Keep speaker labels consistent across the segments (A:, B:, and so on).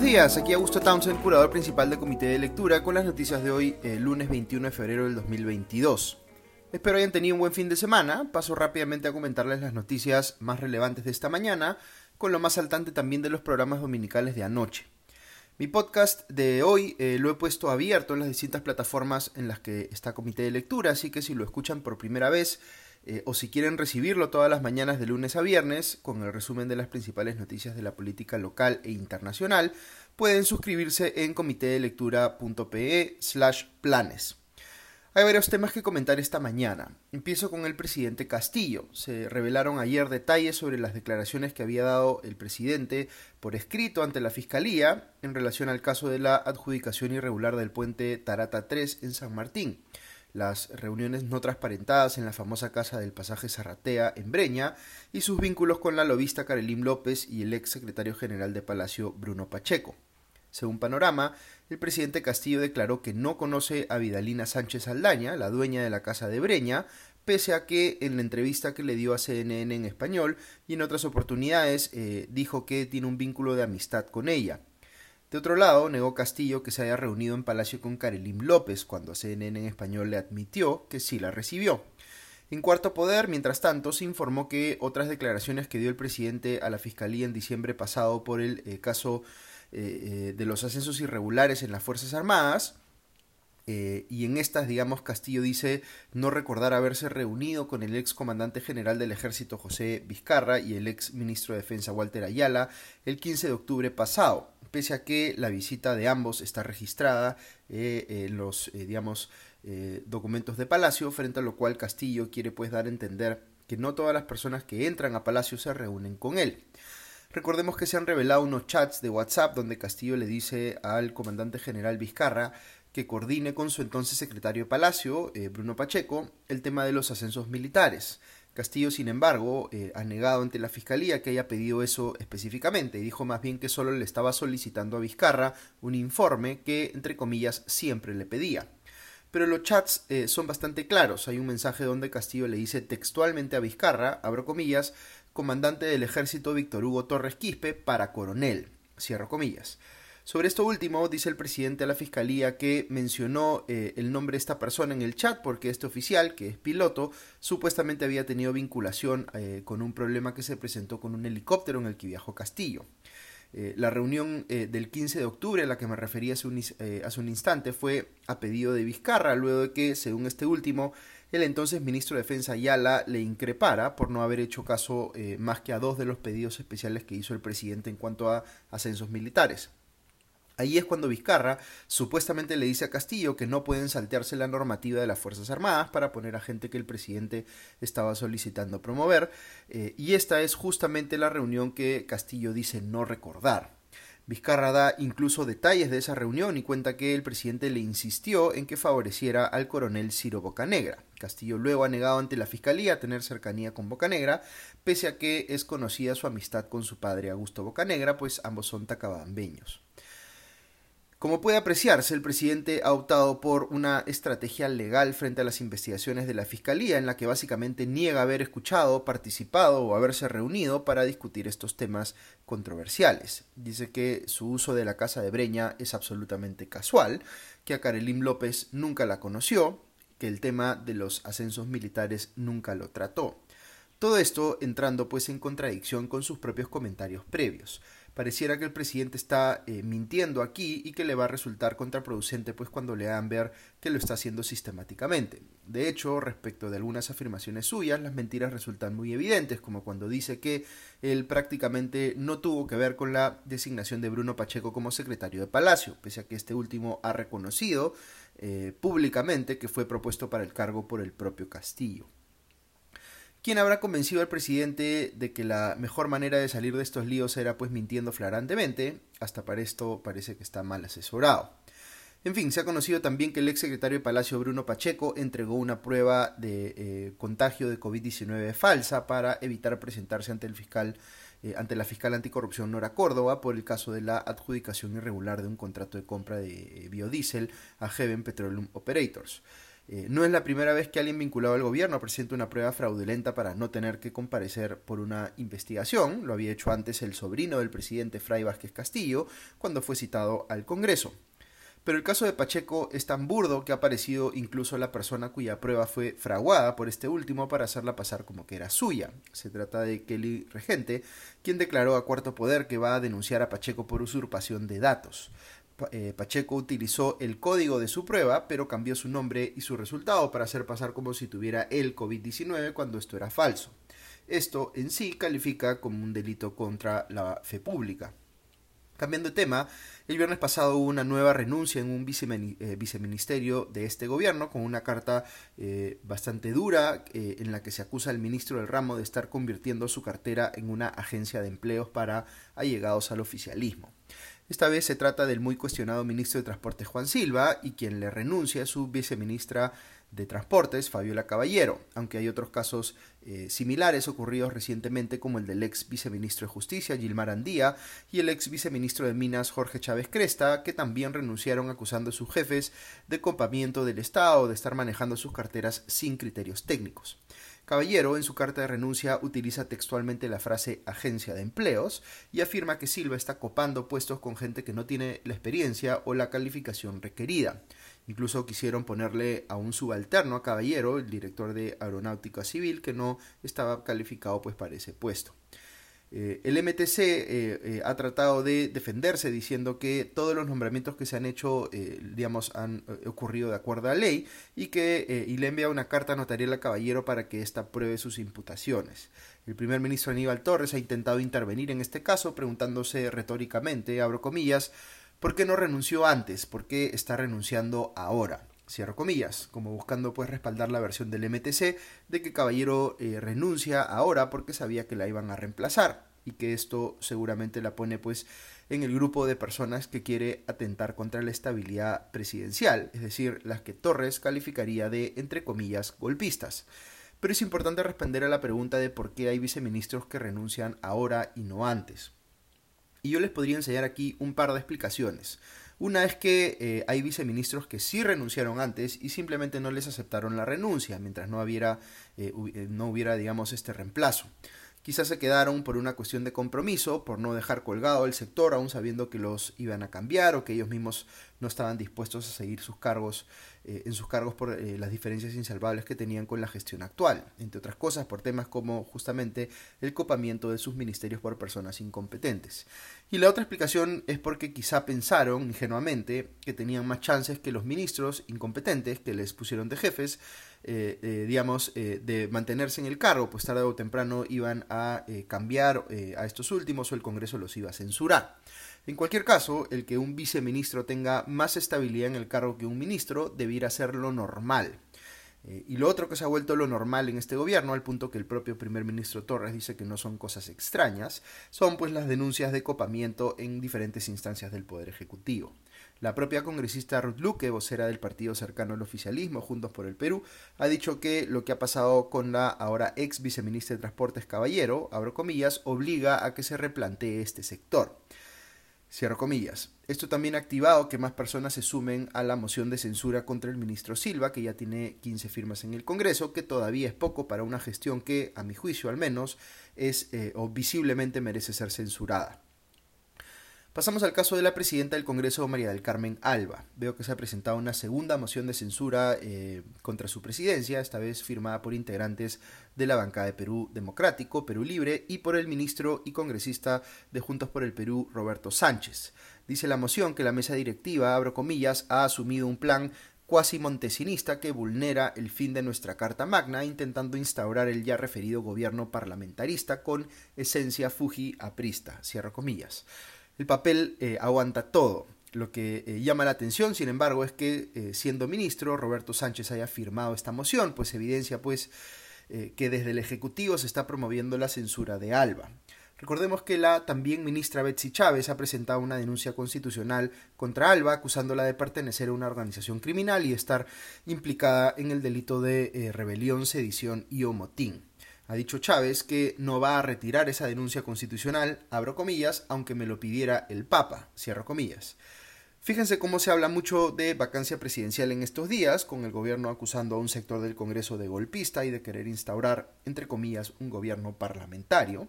A: Buenos días, aquí Augusto Townsend, curador principal del Comité de Lectura, con las noticias de hoy, el lunes 21 de febrero del 2022. Espero hayan tenido un buen fin de semana. Paso rápidamente a comentarles las noticias más relevantes de esta mañana, con lo más saltante también de los programas dominicales de anoche. Mi podcast de hoy eh, lo he puesto abierto en las distintas plataformas en las que está Comité de Lectura, así que si lo escuchan por primera vez eh, o si quieren recibirlo todas las mañanas de lunes a viernes con el resumen de las principales noticias de la política local e internacional, pueden suscribirse en comitedelectura.pe slash planes. Hay varios temas que comentar esta mañana. Empiezo con el presidente Castillo. Se revelaron ayer detalles sobre las declaraciones que había dado el presidente por escrito ante la Fiscalía en relación al caso de la adjudicación irregular del puente Tarata 3 en San Martín las reuniones no transparentadas en la famosa casa del pasaje Zarratea en Breña y sus vínculos con la lobista Karelim López y el ex secretario general de Palacio Bruno Pacheco. Según Panorama, el presidente Castillo declaró que no conoce a Vidalina Sánchez Aldaña, la dueña de la casa de Breña, pese a que en la entrevista que le dio a CNN en español y en otras oportunidades eh, dijo que tiene un vínculo de amistad con ella. De otro lado, negó Castillo que se haya reunido en Palacio con Karelim López, cuando CNN en español le admitió que sí la recibió. En cuarto poder, mientras tanto, se informó que otras declaraciones que dio el presidente a la Fiscalía en diciembre pasado por el eh, caso eh, eh, de los ascensos irregulares en las Fuerzas Armadas, y en estas, digamos, Castillo dice no recordar haberse reunido con el ex comandante general del ejército José Vizcarra y el ex ministro de Defensa Walter Ayala el 15 de octubre pasado pese a que la visita de ambos está registrada eh, en los, eh, digamos, eh, documentos de Palacio, frente a lo cual Castillo quiere pues dar a entender que no todas las personas que entran a Palacio se reúnen con él. Recordemos que se han revelado unos chats de WhatsApp donde Castillo le dice al comandante general Vizcarra que coordine con su entonces secretario de Palacio, Bruno Pacheco, el tema de los ascensos militares. Castillo, sin embargo, eh, ha negado ante la Fiscalía que haya pedido eso específicamente y dijo más bien que solo le estaba solicitando a Vizcarra un informe que, entre comillas, siempre le pedía. Pero los chats eh, son bastante claros. Hay un mensaje donde Castillo le dice textualmente a Vizcarra, abro comillas, comandante del ejército Víctor Hugo Torres Quispe para coronel, cierro comillas. Sobre esto último, dice el presidente de la Fiscalía que mencionó eh, el nombre de esta persona en el chat porque este oficial, que es piloto, supuestamente había tenido vinculación eh, con un problema que se presentó con un helicóptero en el que viajó Castillo. Eh, la reunión del 15 de octubre a la que me un, hace un instante fue a pedido de Vizcarra, luego de que, según este último, el entonces ministro de Defensa Ayala le increpara por no haber hecho caso más que a dos de los pedidos especiales que hizo el presidente en cuanto a ascensos militares. Ahí es cuando Vizcarra supuestamente le dice a Castillo que no pueden saltearse la normativa de las Fuerzas Armadas para poner a gente que el presidente estaba solicitando promover, eh, y esta es justamente la reunión que Castillo dice no recordar. Vizcarra da incluso detalles de esa reunión y cuenta que el presidente le insistió en que favoreciera al coronel Ciro Bocanegra. Castillo luego ha negado ante la fiscalía tener cercanía con Bocanegra, pese a que es conocida su amistad con su padre Augusto Bocanegra, pues ambos son tacabambeños. Como puede apreciarse, el presidente ha optado por una estrategia legal frente a las investigaciones de la Fiscalía, en la que básicamente niega haber escuchado, participado o haberse reunido para discutir estos temas controversiales. Dice que su uso de la Casa de Breña es absolutamente casual, que a Karelim López nunca la conoció, que el tema de los ascensos militares nunca lo trató. Todo esto entrando pues en contradicción con sus propios comentarios previos pareciera que el presidente está eh, mintiendo aquí y que le va a resultar contraproducente pues cuando le hagan ver que lo está haciendo sistemáticamente. De hecho, respecto de algunas afirmaciones suyas, las mentiras resultan muy evidentes, como cuando dice que él prácticamente no tuvo que ver con la designación de Bruno Pacheco como secretario de Palacio, pese a que este último ha reconocido eh, públicamente que fue propuesto para el cargo por el propio Castillo. ¿Quién habrá convencido al presidente de que la mejor manera de salir de estos líos era pues mintiendo flagrantemente? Hasta para esto parece que está mal asesorado. En fin, se ha conocido también que el ex secretario de Palacio Bruno Pacheco entregó una prueba de eh, contagio de COVID-19 falsa para evitar presentarse ante el fiscal eh, ante la fiscal anticorrupción Nora Córdoba por el caso de la adjudicación irregular de un contrato de compra de eh, biodiesel a Heaven Petroleum Operators. Eh, no es la primera vez que alguien vinculado al gobierno presenta una prueba fraudulenta para no tener que comparecer por una investigación. Lo había hecho antes el sobrino del presidente Fray Vázquez Castillo cuando fue citado al Congreso. Pero el caso de Pacheco es tan burdo que ha aparecido incluso la persona cuya prueba fue fraguada por este último para hacerla pasar como que era suya. Se trata de Kelly Regente, quien declaró a Cuarto Poder que va a denunciar a Pacheco por usurpación de datos. Eh, Pacheco utilizó el código de su prueba, pero cambió su nombre y su resultado para hacer pasar como si tuviera el COVID-19 cuando esto era falso. Esto en sí califica como un delito contra la fe pública. Cambiando de tema, el viernes pasado hubo una nueva renuncia en un eh, viceministerio de este gobierno con una carta eh, bastante dura en la que se acusa al ministro del ramo de estar convirtiendo su cartera en una agencia de empleos para allegados al oficialismo. Esta vez se trata del muy cuestionado ministro de Transportes Juan Silva y quien le renuncia a su viceministra de Transportes, Fabiola Caballero, aunque hay otros casos eh, similares ocurridos recientemente como el del ex viceministro de Justicia, Gilmar Andía, y el ex viceministro de Minas, Jorge Chávez Cresta, que también renunciaron acusando a sus jefes de copamiento del Estado de estar manejando sus carteras sin criterios técnicos. Caballero, en su carta de renuncia, utiliza textualmente la frase agencia de empleos y afirma que Silva está copando puestos con gente que no tiene la experiencia o la calificación requerida. Incluso quisieron ponerle a un subalterno a Caballero, el director de Aeronáutica Civil, que no estaba calificado pues para ese puesto. Eh, el MTC eh, eh, ha tratado de defenderse diciendo que todos los nombramientos que se han hecho, digamos, han ocurrido de acuerdo a ley y que y le envía una carta notarial a Caballero para que ésta pruebe sus imputaciones. El primer ministro Aníbal Torres ha intentado intervenir en este caso, preguntándose retóricamente, abro comillas, ¿por qué no renunció antes? ¿Por qué está renunciando ahora? Cierro comillas, como buscando pues respaldar la versión del MTC de que Caballero eh, renuncia ahora porque sabía que la iban a reemplazar y que esto seguramente la pone pues en el grupo de personas que quiere atentar contra la estabilidad presidencial, es decir, las que Torres calificaría de, entre comillas, golpistas. Pero es importante responder a la pregunta de por qué hay viceministros que renuncian ahora y no antes. Y yo les podría enseñar aquí un par de explicaciones. Una es que eh, hay viceministros que sí renunciaron antes y simplemente no les aceptaron la renuncia mientras no hubiera, eh, eh, no hubiera digamos, este reemplazo. Quizás se quedaron por una cuestión de compromiso, por no dejar colgado el sector, aún sabiendo que los iban a cambiar o que ellos mismos no estaban dispuestos a seguir sus cargos, eh, en sus cargos por eh, las diferencias insalvables que tenían con la gestión actual, entre otras cosas por temas como justamente el copamiento de sus ministerios por personas incompetentes. Y la otra explicación es porque quizá pensaron ingenuamente que tenían más chances que los ministros incompetentes que les pusieron de jefes eh, digamos, de mantenerse en el cargo, pues tarde o temprano iban a cambiar a estos últimos o el Congreso los iba a censurar. En cualquier caso, el que un viceministro tenga más estabilidad en el cargo que un ministro debiera ser lo normal. y lo otro que se ha vuelto lo normal en este gobierno, al punto que el propio primer ministro Torres dice que no son cosas extrañas, son pues las denuncias de copamiento en diferentes instancias del Poder Ejecutivo. La propia congresista Ruth Luque, vocera del partido cercano al oficialismo, Juntos por el Perú, ha dicho que lo que ha pasado con la ahora ex viceministra de Transportes Caballero, abro comillas, obliga a que se replantee este sector. Cierro comillas. Esto también ha activado que más personas se sumen a la moción de censura contra el ministro Silva, que ya tiene 15 firmas en el Congreso, que todavía es poco para una gestión que, a mi juicio al menos, es eh, o visiblemente merece ser censurada. Pasamos al caso de la presidenta del Congreso, María del Carmen Alba. Veo que se ha presentado una segunda moción de censura eh, contra su presidencia, esta vez firmada por integrantes de la bancada de Perú Democrático, Perú Libre, y por el ministro y congresista de Juntos por el Perú, Roberto Sánchez. Dice la moción que la mesa directiva, abro comillas, ha asumido un plan cuasi montesinista que vulnera el fin de nuestra Carta Magna, intentando instaurar el ya referido gobierno parlamentarista con esencia fuji aprista, cierro comillas el papel eh, aguanta todo. Lo que eh, llama la atención, sin embargo, es que eh, siendo ministro, Roberto Sánchez haya firmado esta moción, pues evidencia pues que desde el Ejecutivo se está promoviendo la censura de Alba. Recordemos que la también ministra Betsy Chávez ha presentado una denuncia constitucional contra Alba, acusándola de pertenecer a una organización criminal y estar implicada en el delito de rebelión, sedición y homotín. Ha dicho Chávez que no va a retirar esa denuncia constitucional, abro comillas, aunque me lo pidiera el Papa, cierro comillas. Fíjense cómo se habla mucho de vacancia presidencial en estos días, con el gobierno acusando a un sector del Congreso de golpista y de querer instaurar, entre comillas, un gobierno parlamentario.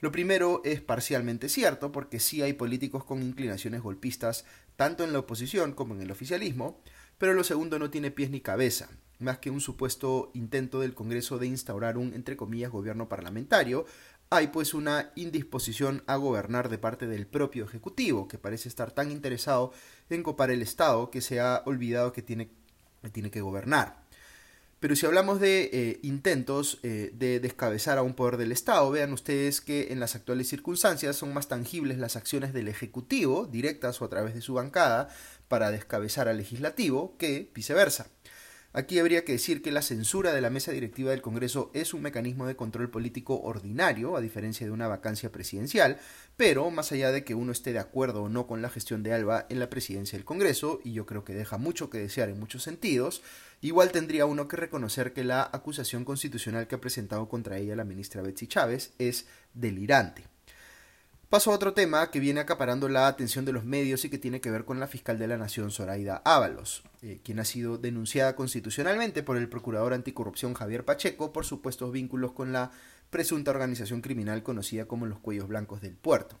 A: Lo primero es parcialmente cierto, porque sí hay políticos con inclinaciones golpistas, tanto en la oposición como en el oficialismo, pero lo segundo no tiene pies ni cabeza, más que un supuesto intento del Congreso de instaurar un, entre comillas, gobierno parlamentario, hay pues una indisposición a gobernar de parte del propio Ejecutivo, que parece estar tan interesado en copar el Estado que se ha olvidado que tiene, tiene que gobernar. Pero si hablamos de eh, intentos eh, de descabezar a un poder del Estado, vean ustedes que en las actuales circunstancias son más tangibles las acciones del Ejecutivo, directas o a través de su bancada, para descabezar al legislativo, que viceversa. Aquí habría que decir que la censura de la mesa directiva del Congreso es un mecanismo de control político ordinario, a diferencia de una vacancia presidencial, pero más allá de que uno esté de acuerdo o no con la gestión de Alba en la presidencia del Congreso, y yo creo que deja mucho que desear en muchos sentidos, igual tendría uno que reconocer que la acusación constitucional que ha presentado contra ella la ministra Betsy Chávez es delirante. Paso a otro tema que viene acaparando la atención de los medios y que tiene que ver con la fiscal de la Nación, Zoraida Ábalos, eh, quien ha sido denunciada constitucionalmente por el procurador anticorrupción Javier Pacheco por supuestos vínculos con la presunta organización criminal conocida como los Cuellos Blancos del Puerto.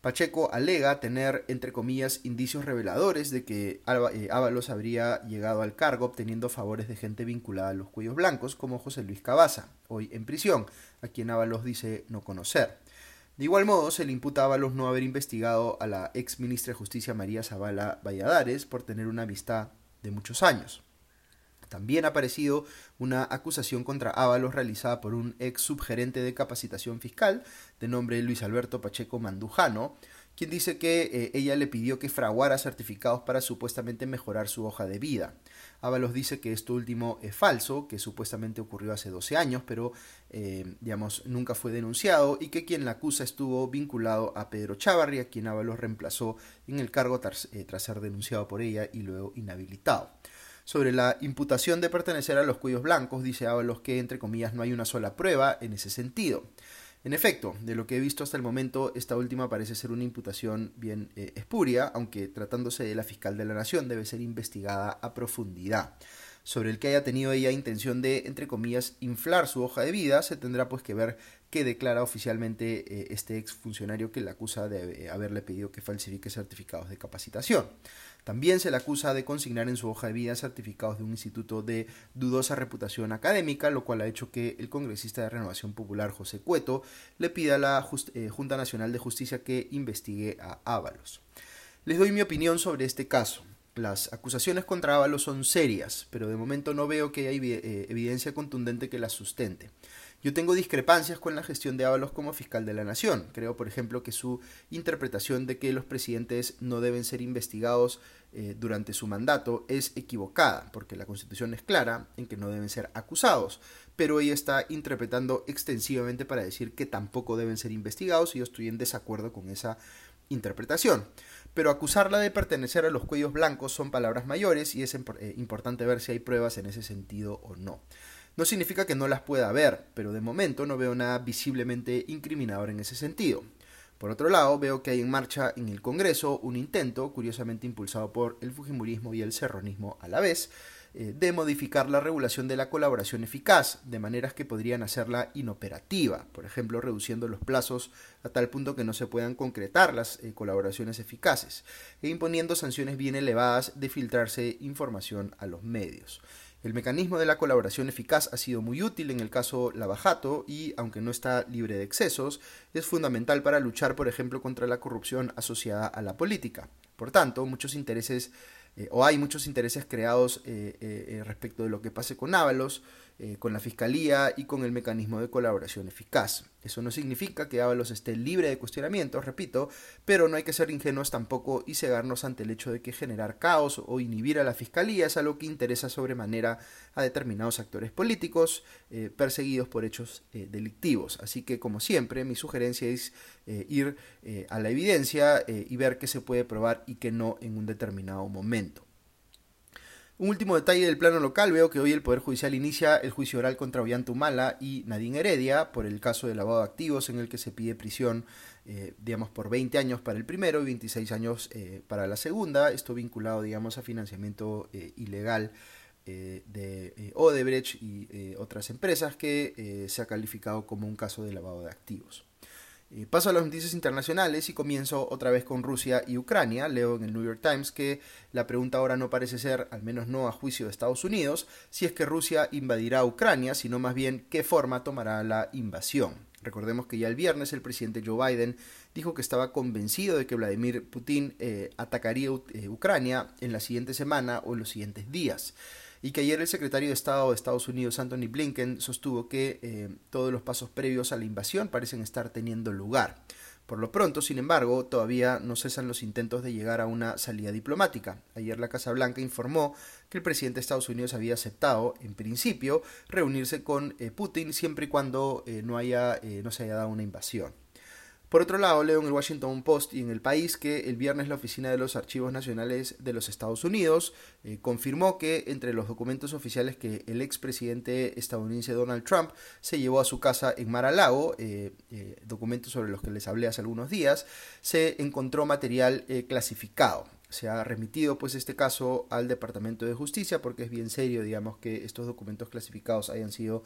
A: Pacheco alega tener, entre comillas, indicios reveladores de que eh, Ábalos habría llegado al cargo obteniendo favores de gente vinculada a los cuellos blancos, como José Luis Cabaza, hoy en prisión, a quien Ábalos dice no conocer. De igual modo, se le imputa a Ábalos no haber investigado a la ex ministra de Justicia María Zavala Valladares por tener una amistad de muchos años. También ha aparecido una acusación contra Ábalos realizada por un ex subgerente de capacitación fiscal de nombre Luis Alberto Pacheco Mandujano, quien dice que eh, ella le pidió que fraguara certificados para supuestamente mejorar su hoja de vida. Ábalos dice que esto último es falso, que supuestamente ocurrió hace 12 años, pero eh, digamos nunca fue denunciado y que quien la acusa estuvo vinculado a Pedro Chavarri, quien Ábalos reemplazó en el cargo tras, eh, tras ser denunciado por ella y luego inhabilitado. Sobre la imputación de pertenecer a los cuellos blancos, dice Ábalos que, entre comillas, no hay una sola prueba en ese sentido. En efecto, de lo que he visto hasta el momento, esta última parece ser una imputación bien eh, espuria, aunque tratándose de la fiscal de la Nación debe ser investigada a profundidad. Sobre el que haya tenido ella intención de, entre comillas, inflar su hoja de vida, se tendrá pues que ver qué declara oficialmente eh, este ex funcionario que le acusa de haberle pedido que falsifique certificados de capacitación. También se le acusa de consignar en su hoja de vida certificados de un instituto de dudosa reputación académica, lo cual ha hecho que el congresista de Renovación Popular José Cueto le pida a la eh, Junta Nacional de Justicia que investigue a Ábalos. Les doy mi opinión sobre este caso. Las acusaciones contra Ábalos son serias, pero de momento no veo que haya eh, evidencia contundente que las sustente. Yo tengo discrepancias con la gestión de Ábalos como fiscal de la Nación. Creo, por ejemplo, que su interpretación de que los presidentes no deben ser investigados eh, durante su mandato es equivocada, porque la Constitución es clara en que no deben ser acusados, pero ella está interpretando extensivamente para decir que tampoco deben ser investigados y yo estoy en desacuerdo con esa interpretación. Pero acusarla de pertenecer a los cuellos blancos son palabras mayores y es eh, importante ver si hay pruebas en ese sentido o no. No significa que no las pueda haber, pero de momento no veo nada visiblemente incriminador en ese sentido. Por otro lado, veo que hay en marcha en el Congreso un intento, curiosamente impulsado por el Fujimorismo y el Serronismo a la vez, eh, de modificar la regulación de la colaboración eficaz, de maneras que podrían hacerla inoperativa, por ejemplo, reduciendo los plazos a tal punto que no se puedan concretar las eh, colaboraciones eficaces, e imponiendo sanciones bien elevadas de filtrarse información a los medios. El mecanismo de la colaboración eficaz ha sido muy útil en el caso Lavajato y, aunque no está libre de excesos, es fundamental para luchar, por ejemplo, contra la corrupción asociada a la política. Por tanto, muchos intereses eh, o hay muchos intereses creados eh, eh, respecto de lo que pase con Ábalos, con la Fiscalía y con el mecanismo de colaboración eficaz. Eso no significa que Ábalos esté libre de cuestionamientos, repito, pero no hay que ser ingenuos tampoco y cegarnos ante el hecho de que generar caos o inhibir a la Fiscalía es algo que interesa sobremanera a determinados actores políticos eh, perseguidos por hechos eh, delictivos. Así que, como siempre, mi sugerencia es eh, ir a la evidencia y ver qué se puede probar y qué no en un determinado momento. Un último detalle del plano local, veo que hoy el Poder Judicial inicia el juicio oral contra Ollanta Humala y Nadine Heredia por el caso de lavado de activos en el que se pide prisión, eh, digamos, por 20 años para el primero y 26 años eh, para la segunda, esto vinculado, digamos, a financiamiento eh, ilegal de Odebrecht y otras empresas que se ha calificado como un caso de lavado de activos. Eh, paso a las noticias internacionales y comienzo otra vez con Rusia y Ucrania. Leo en el New York Times que la pregunta ahora no parece ser, al menos no a juicio de Estados Unidos, si es que Rusia invadirá Ucrania, sino más bien qué forma tomará la invasión. Recordemos que ya el viernes el presidente Joe Biden dijo que estaba convencido de que Vladimir Putin eh, atacaría eh, Ucrania en la siguiente semana o en los siguientes días y que ayer el secretario de Estado de Estados Unidos, Anthony Blinken, sostuvo que eh, todos los pasos previos a la invasión parecen estar teniendo lugar. Por lo pronto, sin embargo, todavía no cesan los intentos de llegar a una salida diplomática. Ayer la Casa Blanca informó que el presidente de Estados Unidos había aceptado, en principio, reunirse con eh, Putin siempre y cuando eh, no, haya, no se haya dado una invasión. Por otro lado, leo en el Washington Post y en el país que el viernes la Oficina de los Archivos Nacionales de los Estados Unidos eh, confirmó que entre los documentos oficiales que el expresidente estadounidense Donald Trump se llevó a su casa en Mar-a-Lago, eh, eh, documentos sobre los que les hablé hace algunos días, se encontró material clasificado se ha remitido pues este caso al Departamento de Justicia porque es bien serio digamos que estos documentos clasificados hayan sido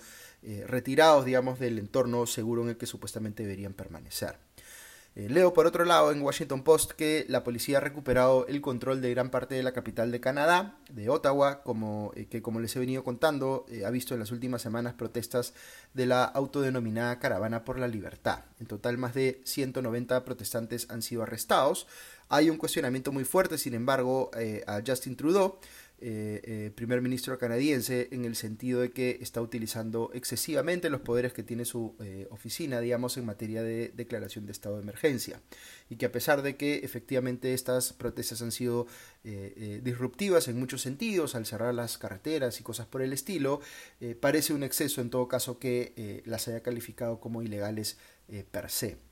A: retirados digamos del entorno seguro en el que supuestamente deberían permanecer. Eh, leo por otro lado en Washington Post que la policía ha recuperado el control de gran parte de la capital de Canadá, de Ottawa, como, eh, que como les he venido contando, eh, ha visto en las últimas semanas protestas de la autodenominada Caravana por la Libertad. En total más de 190 protestantes han sido arrestados. Hay un cuestionamiento muy fuerte, sin embargo, a Justin Trudeau eh, eh, primer ministro canadiense en el sentido de que está utilizando excesivamente los poderes que tiene su eh, oficina, digamos, en materia de declaración de estado de emergencia. Y que a pesar de que efectivamente estas protestas han sido disruptivas en muchos sentidos, al cerrar las carreteras y cosas por el estilo, parece un exceso en todo caso que las haya calificado como ilegales per se.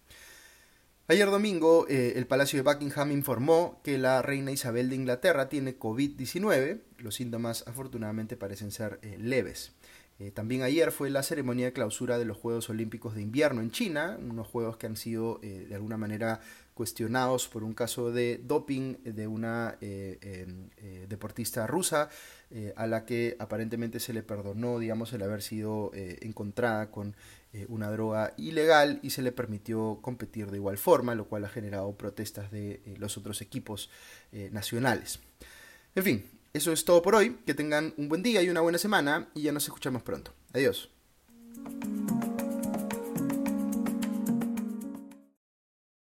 A: Ayer domingo, eh, el Palacio de Buckingham informó que la reina Isabel de Inglaterra tiene COVID-19. Los síntomas afortunadamente parecen ser eh, leves. Eh, también ayer fue la ceremonia de clausura de los Juegos Olímpicos de Invierno en China, unos juegos que han sido de alguna manera cuestionados por un caso de doping de una eh, em, eh, deportista rusa eh, a la que aparentemente se le perdonó, digamos, el haber sido encontrada con una droga ilegal y se le permitió competir de igual forma, lo cual ha generado protestas de los otros equipos nacionales. En fin, eso es todo por hoy. Que tengan un buen día y una buena semana y ya nos escuchamos pronto. Adiós.